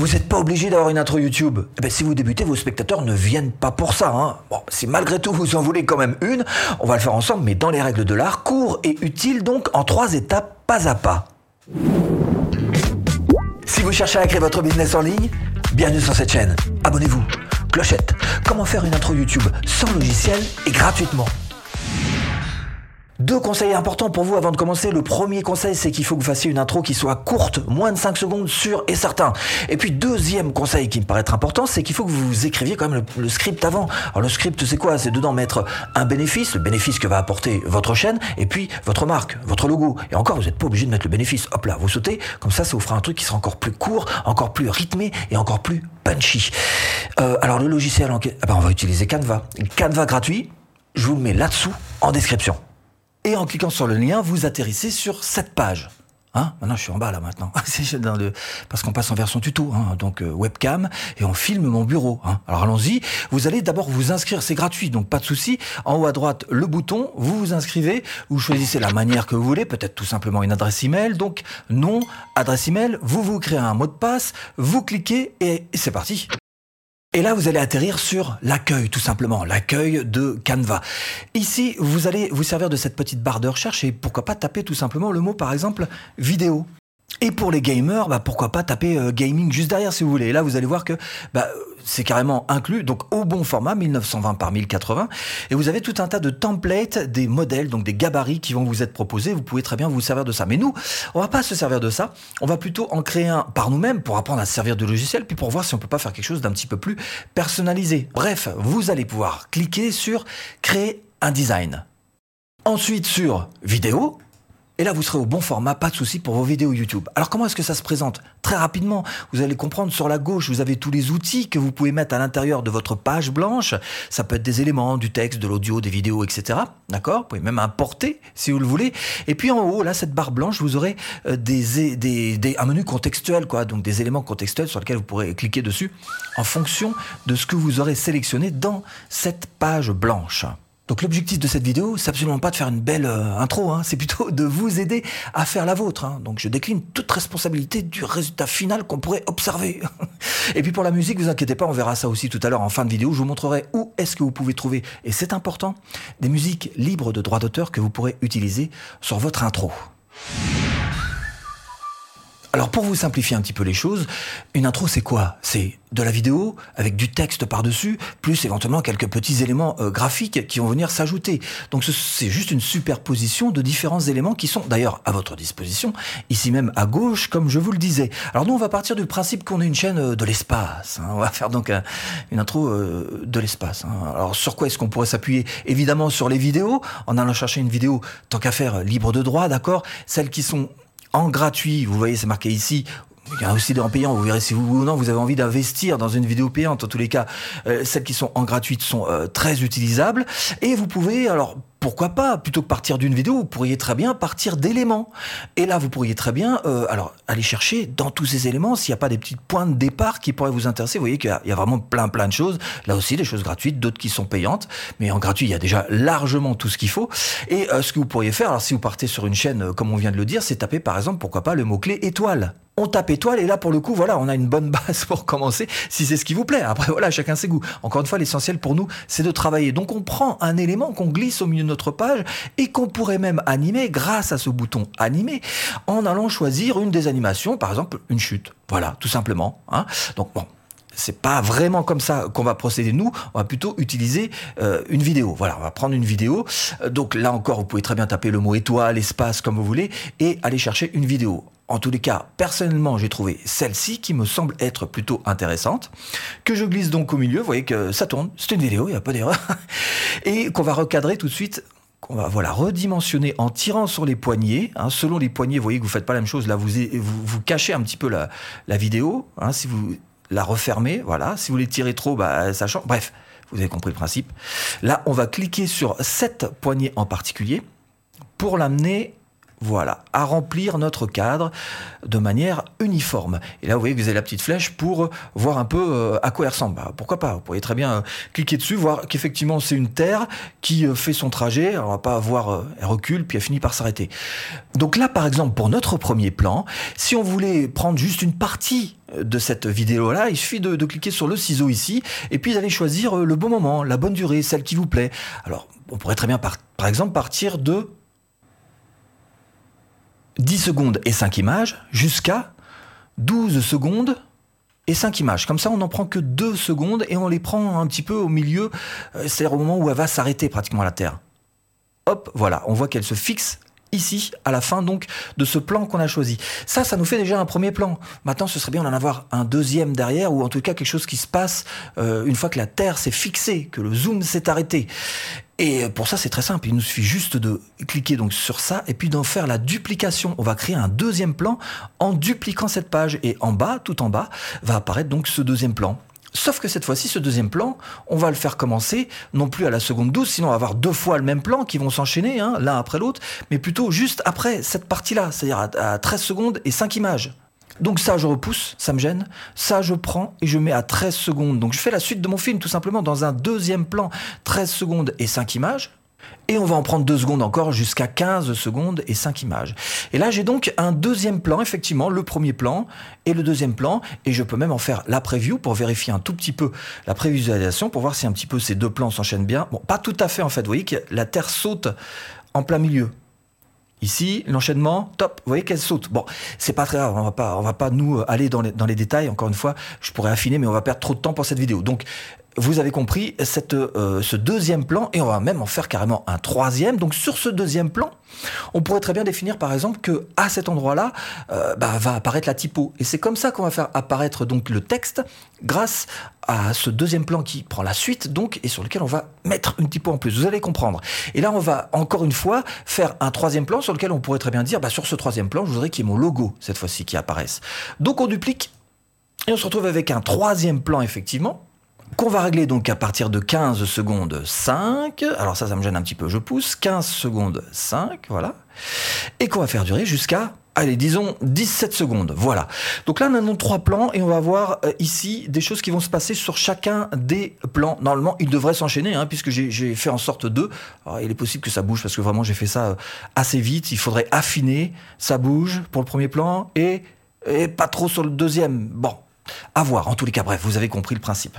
Vous n'êtes pas obligé d'avoir une intro YouTube. Eh ben, si vous débutez, vos spectateurs ne viennent pas pour ça. Hein. Bon, si malgré tout vous en voulez quand même une, on va le faire ensemble, mais dans les règles de l'art, court et utile donc en trois étapes, pas à pas. Si vous cherchez à créer votre business en ligne, bienvenue sur cette chaîne. Abonnez-vous. Clochette. Comment faire une intro YouTube sans logiciel et gratuitement? Deux conseils importants pour vous avant de commencer. Le premier conseil, c'est qu'il faut que vous fassiez une intro qui soit courte, moins de 5 secondes, sûr et certain. Et puis, deuxième conseil qui me paraît être important, c'est qu'il faut que vous écriviez quand même le, script avant. Alors, le script, c'est quoi? C'est dedans mettre un bénéfice, le bénéfice que va apporter votre chaîne, et puis votre marque, votre logo. Et encore, vous n'êtes pas obligé de mettre le bénéfice. Hop là, vous sautez. Comme ça, ça vous fera un truc qui sera encore plus court, encore plus rythmé et encore plus punchy. Euh, alors, le logiciel, en... ah ben, on va utiliser Canva. Canva gratuit, je vous le mets là-dessous en description. Et en cliquant sur le lien, vous atterrissez sur cette page. Hein? Maintenant, je suis en bas là maintenant. Parce qu'on passe en version tuto, hein donc euh, webcam et on filme mon bureau. Hein Alors allons-y. Vous allez d'abord vous inscrire, c'est gratuit, donc pas de souci. En haut à droite, le bouton, vous vous inscrivez, vous choisissez la manière que vous voulez, peut-être tout simplement une adresse email. Donc nom, adresse email, vous vous créez un mot de passe, vous cliquez et c'est parti. Et là, vous allez atterrir sur l'accueil, tout simplement, l'accueil de Canva. Ici, vous allez vous servir de cette petite barre de recherche et pourquoi pas taper tout simplement le mot, par exemple, vidéo. Et pour les gamers, bah pourquoi pas taper euh, gaming juste derrière si vous voulez. Et là, vous allez voir que bah, c'est carrément inclus, donc au bon format, 1920 par 1080. Et vous avez tout un tas de templates, des modèles, donc des gabarits qui vont vous être proposés. Vous pouvez très bien vous servir de ça. Mais nous, on va pas se servir de ça. On va plutôt en créer un par nous-mêmes pour apprendre à se servir de logiciel, puis pour voir si on peut pas faire quelque chose d'un petit peu plus personnalisé. Bref, vous allez pouvoir cliquer sur créer un design. Ensuite sur vidéo, et là, vous serez au bon format, pas de souci pour vos vidéos YouTube. Alors comment est-ce que ça se présente Très rapidement, vous allez comprendre sur la gauche, vous avez tous les outils que vous pouvez mettre à l'intérieur de votre page blanche. Ça peut être des éléments, du texte, de l'audio, des vidéos, etc. D'accord Vous pouvez même importer si vous le voulez. Et puis en haut, là, cette barre blanche, vous aurez euh, des, des, des, un menu contextuel, quoi. Donc des éléments contextuels sur lesquels vous pourrez cliquer dessus en fonction de ce que vous aurez sélectionné dans cette page blanche. Donc l'objectif de cette vidéo, c'est absolument pas de faire une belle euh, intro, hein, c'est plutôt de vous aider à faire la vôtre. Hein. Donc je décline toute responsabilité du résultat final qu'on pourrait observer. et puis pour la musique, vous inquiétez pas, on verra ça aussi tout à l'heure en fin de vidéo. Je vous montrerai où est-ce que vous pouvez trouver, et c'est important, des musiques libres de droits d'auteur que vous pourrez utiliser sur votre intro. Alors pour vous simplifier un petit peu les choses, une intro c'est quoi? C'est de la vidéo avec du texte par-dessus, plus éventuellement quelques petits éléments euh, graphiques qui vont venir s'ajouter. Donc c'est juste une superposition de différents éléments qui sont d'ailleurs à votre disposition, ici même à gauche, comme je vous le disais. Alors nous on va partir du principe qu'on est une chaîne euh, de l'espace. Hein. On va faire donc une intro euh, de l'espace. Hein. Alors sur quoi est-ce qu'on pourrait s'appuyer? Évidemment sur les vidéos, en allant chercher une vidéo tant qu'à faire libre de droit, d'accord? Celles qui sont en gratuit, vous voyez c'est marqué ici, il y a aussi des en payant, vous verrez si vous ou non vous avez envie d'investir dans une vidéo payante. En tous les cas, euh, celles qui sont en gratuite sont euh, très utilisables. Et vous pouvez, alors pourquoi pas, plutôt que partir d'une vidéo, vous pourriez très bien partir d'éléments. Et là, vous pourriez très bien, euh, alors, aller chercher dans tous ces éléments s'il n'y a pas des petits points de départ qui pourraient vous intéresser. Vous voyez qu'il y, a vraiment plein, plein de choses. Là aussi, des choses gratuites, d'autres qui sont payantes. Mais en gratuit, il y a déjà largement tout ce qu'il faut. Et ce que vous pourriez faire, alors si vous partez sur une chaîne, comme on vient de le dire, c'est taper par exemple, pourquoi pas, le mot-clé étoile on tape étoile et là pour le coup voilà on a une bonne base pour commencer si c'est ce qui vous plaît après voilà chacun ses goûts encore une fois l'essentiel pour nous c'est de travailler donc on prend un élément qu'on glisse au milieu de notre page et qu'on pourrait même animer grâce à ce bouton animer en allant choisir une des animations par exemple une chute voilà tout simplement hein. donc bon c'est pas vraiment comme ça qu'on va procéder nous. On va plutôt utiliser euh, une vidéo. Voilà, on va prendre une vidéo. Euh, donc là encore, vous pouvez très bien taper le mot étoile, espace, comme vous voulez, et aller chercher une vidéo. En tous les cas, personnellement, j'ai trouvé celle-ci qui me semble être plutôt intéressante, que je glisse donc au milieu. Vous voyez que ça tourne. C'est une vidéo, il n'y a pas d'erreur. Et qu'on va recadrer tout de suite qu'on va voilà redimensionner en tirant sur les poignets. Hein. selon les poignets, vous voyez que vous faites pas la même chose. Là, vous vous, cachez un petit peu la, la vidéo. Hein, si vous la refermez, voilà. Si vous les tirez trop, bah, ça change. Bref, vous avez compris le principe. Là, on va cliquer sur cette poignée en particulier pour l'amener voilà, à remplir notre cadre de manière uniforme. Et là, vous voyez que vous avez la petite flèche pour voir un peu euh, à quoi elle ressemble. Bah, pourquoi pas Vous pourriez très bien euh, cliquer dessus, voir qu'effectivement c'est une Terre qui euh, fait son trajet. on va pas voir, elle recule, puis elle finit par s'arrêter. Donc là, par exemple, pour notre premier plan, si on voulait prendre juste une partie de cette vidéo-là, il suffit de, cliquer sur le ciseau ici, et puis d'aller choisir le bon moment, la bonne durée, celle qui vous plaît. Alors, on pourrait très bien, par exemple, partir de 10 secondes et 5 images jusqu'à 12 secondes et 5 images. Comme ça, on n'en prend que 2 secondes et on les prend un petit peu au milieu, euh, c'est-à-dire au moment où elle va s'arrêter pratiquement la Terre. Hop, voilà, on voit qu'elle se fixe ici, à la fin donc de ce plan qu'on a choisi. Ça, ça nous fait déjà un premier plan. Maintenant, ce serait bien d'en avoir un deuxième derrière, ou en tout cas quelque chose qui se passe euh, une fois que la Terre s'est fixée, que le zoom s'est arrêté. Et pour ça, c'est très simple. Il nous suffit juste de cliquer donc sur ça et puis d'en faire la duplication. On va créer un deuxième plan en dupliquant cette page. Et en bas, tout en bas, va apparaître donc ce deuxième plan. Sauf que cette fois-ci, ce deuxième plan, on va le faire commencer non plus à la seconde 12, sinon on va avoir deux fois le même plan qui vont s'enchaîner, hein, l'un après l'autre, mais plutôt juste après cette partie-là, c'est-à-dire à, 13 secondes et 5 images. Donc ça, je repousse, ça me gêne. Ça, je prends et je mets à 13 secondes. Donc je fais la suite de mon film tout simplement dans un deuxième plan, 13 secondes et 5 images. Et on va en prendre deux secondes encore jusqu'à 15 secondes et 5 images. Et là, j'ai donc un deuxième plan, effectivement, le premier plan et le deuxième plan. Et je peux même en faire la preview pour vérifier un tout petit peu la prévisualisation, pour voir si un petit peu ces deux plans s'enchaînent bien. Bon, pas tout à fait en fait. Vous voyez que la Terre saute en plein milieu. Ici, l'enchaînement, top, vous voyez qu'elle saute. Bon, c'est pas très grave, on va pas, on va pas nous aller dans les, dans les détails. Encore une fois, je pourrais affiner, mais on va perdre trop de temps pour cette vidéo. Donc, vous avez compris euh, ce deuxième plan, et on va même en faire carrément un troisième. Donc sur ce deuxième plan, on pourrait très bien définir par exemple que à cet endroit-là euh, bah, va apparaître la typo. Et c'est comme ça qu'on va faire apparaître donc le texte grâce à ce deuxième plan qui prend la suite donc et sur lequel on va mettre une typo en plus. Vous allez comprendre. Et là on va encore une fois faire un troisième plan sur lequel on pourrait très bien dire bah, sur ce troisième plan je voudrais qu'il y ait mon logo cette fois-ci qui apparaisse. Donc on duplique et on se retrouve avec un troisième plan effectivement qu'on va régler donc à partir de 15 secondes 5. Alors ça, ça me gêne un petit peu, je pousse. 15 secondes 5, voilà. Et qu'on va faire durer jusqu'à, allez, disons 17 secondes, voilà. Donc là, on a trois plans et on va voir euh, ici des choses qui vont se passer sur chacun des plans. Normalement, ils devraient s'enchaîner, hein, puisque j'ai fait en sorte de... il est possible que ça bouge, parce que vraiment, j'ai fait ça euh, assez vite. Il faudrait affiner, ça bouge pour le premier plan et, et pas trop sur le deuxième. Bon, à voir, en tous les cas, bref, vous avez compris le principe.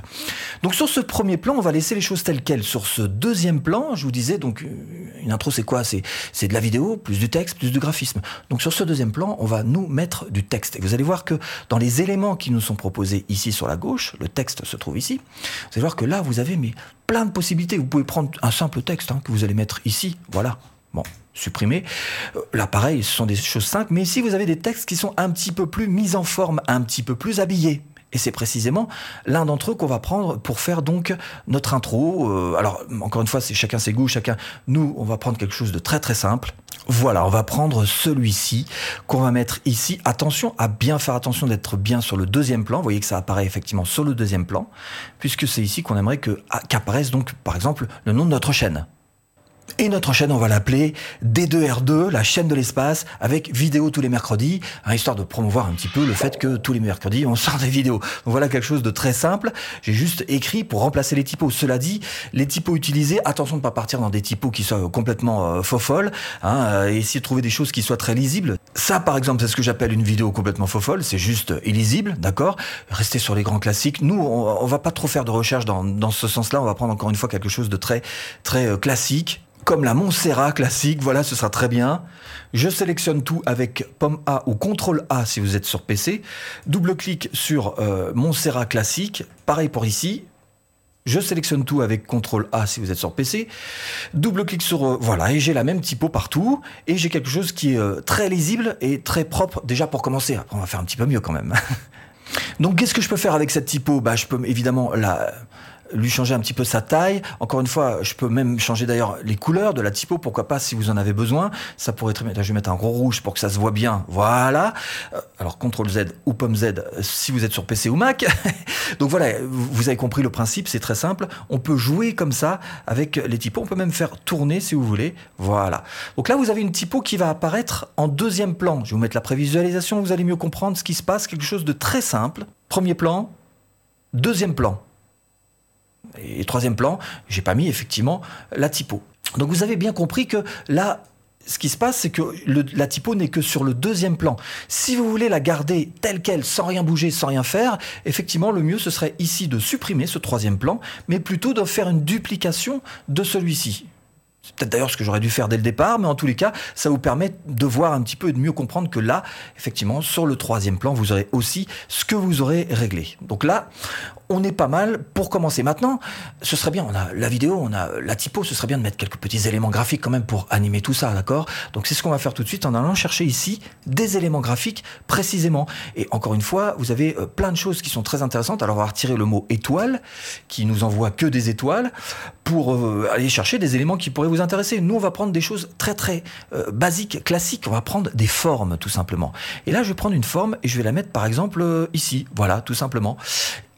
Donc sur ce premier plan, on va laisser les choses telles quelles. Sur ce deuxième plan, je vous disais, donc euh, une intro c'est quoi? C'est de la vidéo, plus du texte, plus du graphisme. Donc sur ce deuxième plan, on va nous mettre du texte. Et vous allez voir que dans les éléments qui nous sont proposés ici sur la gauche, le texte se trouve ici, vous allez voir que là, vous avez mais, plein de possibilités. Vous pouvez prendre un simple texte hein, que vous allez mettre ici, voilà. Bon, supprimer. Euh, là, pareil, ce sont des choses simples, mais ici, vous avez des textes qui sont un petit peu plus mis en forme, un petit peu plus habillés. Et c'est précisément l'un d'entre eux qu'on va prendre pour faire donc notre intro. Euh, alors, encore une fois, c'est chacun ses goûts, chacun. Nous, on va prendre quelque chose de très très simple. Voilà, on va prendre celui-ci qu'on va mettre ici. Attention à bien faire attention d'être bien sur le deuxième plan. Vous voyez que ça apparaît effectivement sur le deuxième plan, puisque c'est ici qu'on aimerait qu'apparaisse donc, par exemple, le nom de notre chaîne. Et notre chaîne, on va l'appeler D2R2, la chaîne de l'espace, avec vidéo tous les mercredis, hein, histoire de promouvoir un petit peu le fait que tous les mercredis, on sort des vidéos. Donc voilà quelque chose de très simple. J'ai juste écrit pour remplacer les typos. Cela dit, les typos utilisés, attention de ne pas partir dans des typos qui soient complètement euh, faux folles, hein, euh, essayer de trouver des choses qui soient très lisibles. Ça, par exemple, c'est ce que j'appelle une vidéo complètement faux folle, c'est juste illisible, d'accord? Restez sur les grands classiques. Nous, on, on, va pas trop faire de recherche dans, dans ce sens-là, on va prendre encore une fois quelque chose de très, très euh, classique, comme la Montserrat classique, voilà, ce sera très bien. Je sélectionne tout avec pomme A ou CTRL A si vous êtes sur PC. Double-clic sur euh, Montserrat classique. Pareil pour ici. Je sélectionne tout avec CTRL A si vous êtes sur PC. Double-clic sur... Euh, voilà, et j'ai la même typo partout. Et j'ai quelque chose qui est euh, très lisible et très propre déjà pour commencer. Après, on va faire un petit peu mieux quand même. Donc, qu'est-ce que je peux faire avec cette typo? Bah, Je peux évidemment la lui changer un petit peu sa taille. Encore une fois, je peux même changer d'ailleurs les couleurs de la typo, pourquoi pas si vous en avez besoin. Ça pourrait très bien. Je vais mettre un gros rouge pour que ça se voit bien. Voilà. Euh, alors CTRL Z ou Pomme Z si vous êtes sur PC ou Mac. Donc voilà, vous avez compris le principe, c'est très simple. On peut jouer comme ça avec les typos. On peut même faire tourner si vous voulez. Voilà. Donc là, vous avez une typo qui va apparaître en deuxième plan. Je vais vous mettre la prévisualisation, vous allez mieux comprendre ce qui se passe. Quelque chose de très simple. Premier plan, deuxième plan. Et troisième plan, j'ai pas mis effectivement la typo. Donc vous avez bien compris que là, ce qui se passe, c'est que la typo n'est que sur le deuxième plan. Si vous voulez la garder telle qu'elle, sans rien bouger, sans rien faire, effectivement, le mieux, ce serait ici de supprimer ce troisième plan, mais plutôt de faire une duplication de celui-ci. C'est peut-être d'ailleurs ce que j'aurais dû faire dès le départ, mais en tous les cas, ça vous permet de voir un petit peu et de mieux comprendre que là, effectivement, sur le troisième plan, vous aurez aussi ce que vous aurez réglé. Donc là, on est pas mal pour commencer. Maintenant, ce serait bien, on a la vidéo, on a la typo, ce serait bien de mettre quelques petits éléments graphiques quand même pour animer tout ça, d'accord? Donc c'est ce qu'on va faire tout de suite en allant chercher ici des éléments graphiques précisément. Et encore une fois, vous avez euh, plein de choses qui sont très intéressantes. Alors on va retirer le mot étoile, qui nous envoie que des étoiles, pour euh, aller chercher des éléments qui pourraient vous intéresser. Nous, on va prendre des choses très très euh, basiques, classiques. On va prendre des formes, tout simplement. Et là, je vais prendre une forme et je vais la mettre, par exemple, ici. Voilà, tout simplement.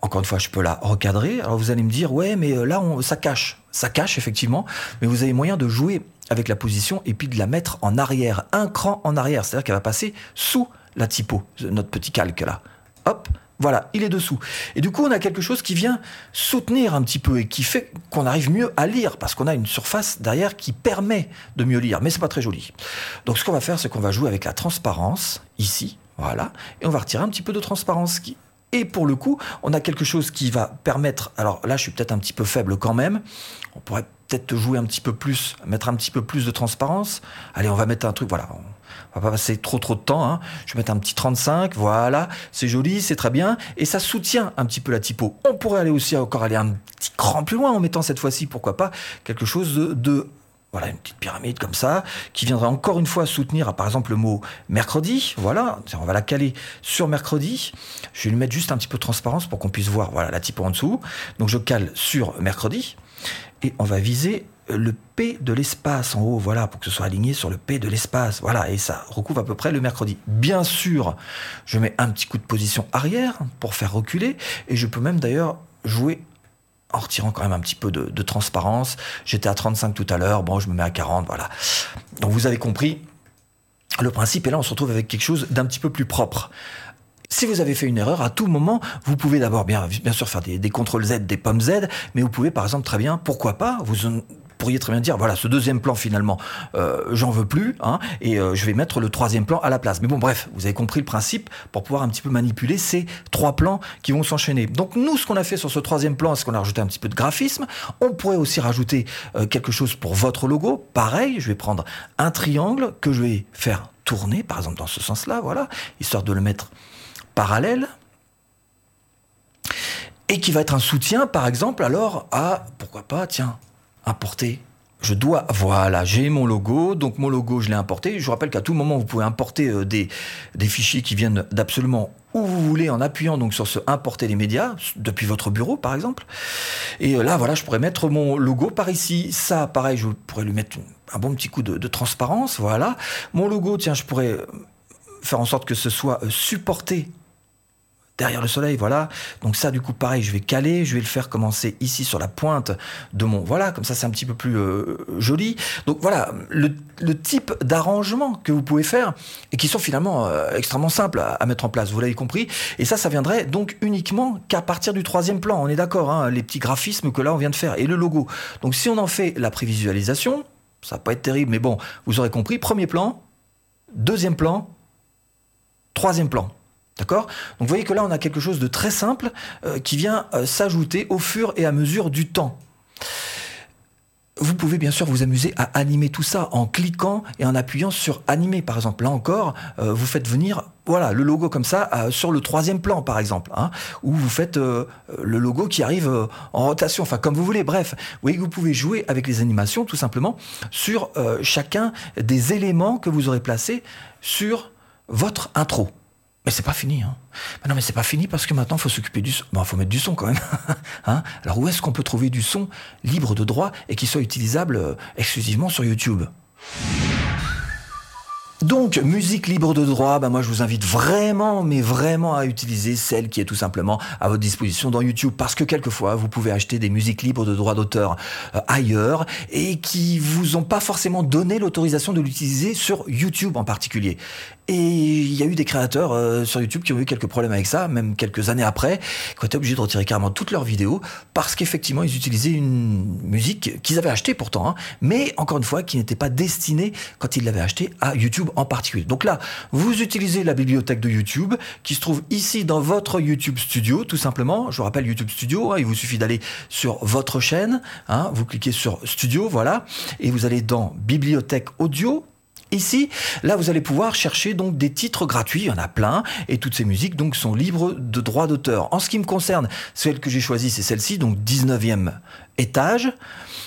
Encore une fois, je peux la recadrer. Alors vous allez me dire, ouais, mais euh, là, on, ça cache. Ça cache, effectivement. Mais vous avez moyen de jouer avec la position et puis de la mettre en arrière, un cran en arrière. C'est-à-dire qu'elle va passer sous la typo, notre petit calque là. Hop, voilà, il est dessous. Et du coup, on a quelque chose qui vient soutenir un petit peu et qui fait qu'on arrive mieux à lire parce qu'on a une surface derrière qui permet de mieux lire. Mais c'est pas très joli. Donc, ce qu'on va faire, c'est qu'on va jouer avec la transparence ici. Voilà. Et on va retirer un petit peu de transparence qui et pour le coup, on a quelque chose qui va permettre. Alors là, je suis peut-être un petit peu faible quand même. On pourrait peut-être jouer un petit peu plus, mettre un petit peu plus de transparence. Allez, on va mettre un truc. Voilà. On va pas passer trop trop de temps. Hein. Je vais mettre un petit 35. Voilà. C'est joli, c'est très bien. Et ça soutient un petit peu la typo. On pourrait aller aussi encore aller un petit cran plus loin en mettant cette fois-ci, pourquoi pas, quelque chose de voilà, une petite pyramide comme ça, qui viendra encore une fois soutenir, par exemple, le mot mercredi. Voilà, on va la caler sur mercredi. Je vais lui mettre juste un petit peu de transparence pour qu'on puisse voir voilà, la typo en dessous. Donc je cale sur mercredi. Et on va viser le P de l'espace en haut, voilà, pour que ce soit aligné sur le P de l'espace. Voilà, et ça recouvre à peu près le mercredi. Bien sûr, je mets un petit coup de position arrière pour faire reculer. Et je peux même d'ailleurs jouer en retirant quand même un petit peu de, transparence. J'étais à 35 tout à l'heure, bon, je me mets à 40, voilà. Donc vous avez compris le principe, et là on se retrouve avec quelque chose d'un petit peu plus propre. Si vous avez fait une erreur, à tout moment, vous pouvez d'abord bien, sûr faire des, des CTRL Z, des pommes Z, mais vous pouvez par exemple très bien, pourquoi pas, vous pourriez très bien dire, voilà, ce deuxième plan finalement, euh, j'en veux plus, hein, et euh, je vais mettre le troisième plan à la place. Mais bon, bref, vous avez compris le principe pour pouvoir un petit peu manipuler ces trois plans qui vont s'enchaîner. Donc nous, ce qu'on a fait sur ce troisième plan, c'est qu'on a rajouté un petit peu de graphisme? On pourrait aussi rajouter euh, quelque chose pour votre logo. Pareil, je vais prendre un triangle que je vais faire tourner, par exemple dans ce sens-là, voilà, histoire de le mettre parallèle et qui va être un soutien, par exemple, alors à, pourquoi pas, tiens, importer. Je dois, voilà, j'ai mon logo, donc mon logo, je l'ai importé. Je vous rappelle qu'à tout moment, vous pouvez importer euh, des, fichiers qui viennent d'absolument où vous voulez en appuyant donc sur ce importer les médias depuis votre bureau par exemple. Et euh, là voilà, je pourrais mettre mon logo par ici. Ça pareil, je pourrais lui mettre un bon petit coup de, de transparence, voilà. Mon logo, tiens, je pourrais faire en sorte que ce soit euh, supporté derrière le soleil, voilà. Donc ça, du coup, pareil, je vais caler, je vais le faire commencer ici sur la pointe de mon, voilà, comme ça, c'est un petit peu plus euh, joli. Donc voilà, le, type d'arrangement que vous pouvez faire et qui sont finalement euh, extrêmement simples à, mettre en place. Vous l'avez compris. Et ça, ça viendrait donc uniquement qu'à partir du troisième plan. On est d'accord, hein, les petits graphismes que là on vient de faire et le logo. Donc si on en fait la prévisualisation, ça va pas être terrible, mais bon, vous aurez compris. Premier plan, deuxième plan, troisième plan. D'accord? Donc vous voyez que là, on a quelque chose de très simple euh, qui vient euh, s'ajouter au fur et à mesure du temps. Vous pouvez bien sûr vous amuser à animer tout ça en cliquant et en appuyant sur animer. Par exemple, là encore, euh, vous faites venir voilà, le logo comme ça sur le troisième plan, par exemple. Hein, ou vous faites le logo qui arrive en rotation, enfin comme vous voulez. Bref, vous voyez que vous pouvez jouer avec les animations tout simplement sur chacun des éléments que vous aurez placés sur votre intro. Mais c'est pas fini. Hein. non, mais c'est pas fini parce que maintenant, il faut s'occuper du son. Bon, faut mettre du son quand même. hein Alors, où est-ce qu'on peut trouver du son libre de droit et qui soit utilisable euh, exclusivement sur YouTube? Donc, musique libre de droit, bah moi je vous invite vraiment, mais vraiment à utiliser celle qui est tout simplement à votre disposition dans YouTube, parce que quelquefois vous pouvez acheter des musiques libres de droit d'auteur euh, ailleurs et qui vous ont pas forcément donné l'autorisation de l'utiliser sur YouTube en particulier. Et il y a eu des créateurs euh, sur YouTube qui ont eu quelques problèmes avec ça, même quelques années après, qui ont été obligés de retirer carrément toutes leurs vidéos parce qu'effectivement ils utilisaient une musique qu'ils avaient achetée pourtant, hein, mais encore une fois qui n'était pas destinée quand ils l'avaient achetée à YouTube en particulier. Donc là, vous utilisez la bibliothèque de YouTube qui se trouve ici dans votre YouTube Studio, tout simplement. Je vous rappelle YouTube Studio, hein, il vous suffit d'aller sur votre chaîne, hein, vous cliquez sur Studio, voilà, et vous allez dans Bibliothèque Audio Ici, là, vous allez pouvoir chercher donc des titres gratuits, il y en a plein, et toutes ces musiques donc sont libres de droits d'auteur. En ce qui me concerne, celle que j'ai choisie, c'est celle-ci, donc 19e étage.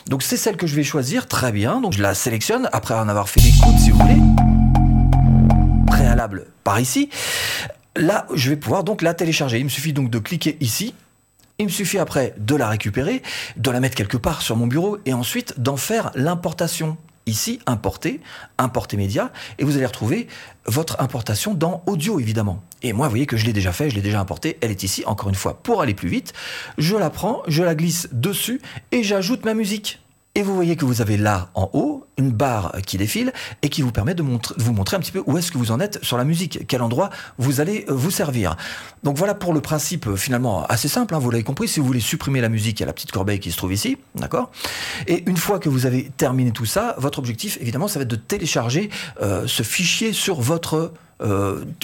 Donc c'est celle que je vais choisir, très bien. Donc je la sélectionne après en avoir fait l'écoute, si vous voulez, préalable par ici. Là, je vais pouvoir donc la télécharger. Il me suffit donc de cliquer ici. Il me suffit après de la récupérer, de la mettre quelque part sur mon bureau et ensuite d'en faire l'importation ici, importer, importer média, et vous allez retrouver votre importation dans audio, évidemment. Et moi, vous voyez que je l'ai déjà fait, je l'ai déjà importé, elle est ici, encore une fois, pour aller plus vite. Je la prends, je la glisse dessus, et j'ajoute ma musique. Et vous voyez que vous avez là en haut une barre qui défile et qui vous permet de, vous montrer un petit peu où est-ce que vous en êtes sur la musique, quel endroit vous allez euh, vous servir. Donc voilà pour le principe euh, finalement assez simple, hein, vous l'avez compris, si vous voulez supprimer la musique, il y a la petite corbeille qui se trouve ici, d'accord? Et une fois que vous avez terminé tout ça, votre objectif évidemment ça va être de télécharger euh, ce fichier sur votre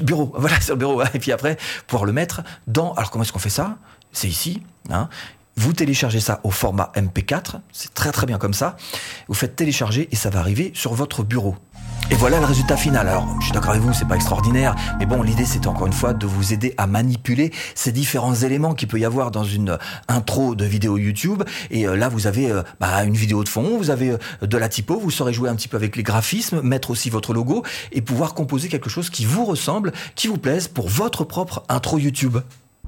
bureau, voilà sur le bureau, et puis après pouvoir le mettre dans... Alors comment est-ce qu'on fait ça? C'est ici. Hein, vous téléchargez ça au format MP4, c'est très très bien comme ça. Vous faites télécharger et ça va arriver sur votre bureau. Et voilà le résultat final. Alors, je suis d'accord avec vous, c'est pas extraordinaire, mais bon, l'idée c'est encore une fois de vous aider à manipuler ces différents éléments qu'il peut y avoir dans une intro de vidéo YouTube. Et euh, là, vous avez euh, bah, une vidéo de fond, vous avez euh, de la typo, vous saurez jouer un petit peu avec les graphismes, mettre aussi votre logo et pouvoir composer quelque chose qui vous ressemble, qui vous plaise pour votre propre intro YouTube.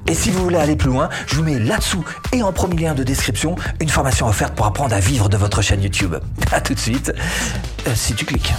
Et si vous voulez aller plus loin, je vous mets là-dessous et en premier lien de description une formation offerte pour apprendre à vivre de votre chaîne YouTube. A tout de suite, euh, si tu cliques.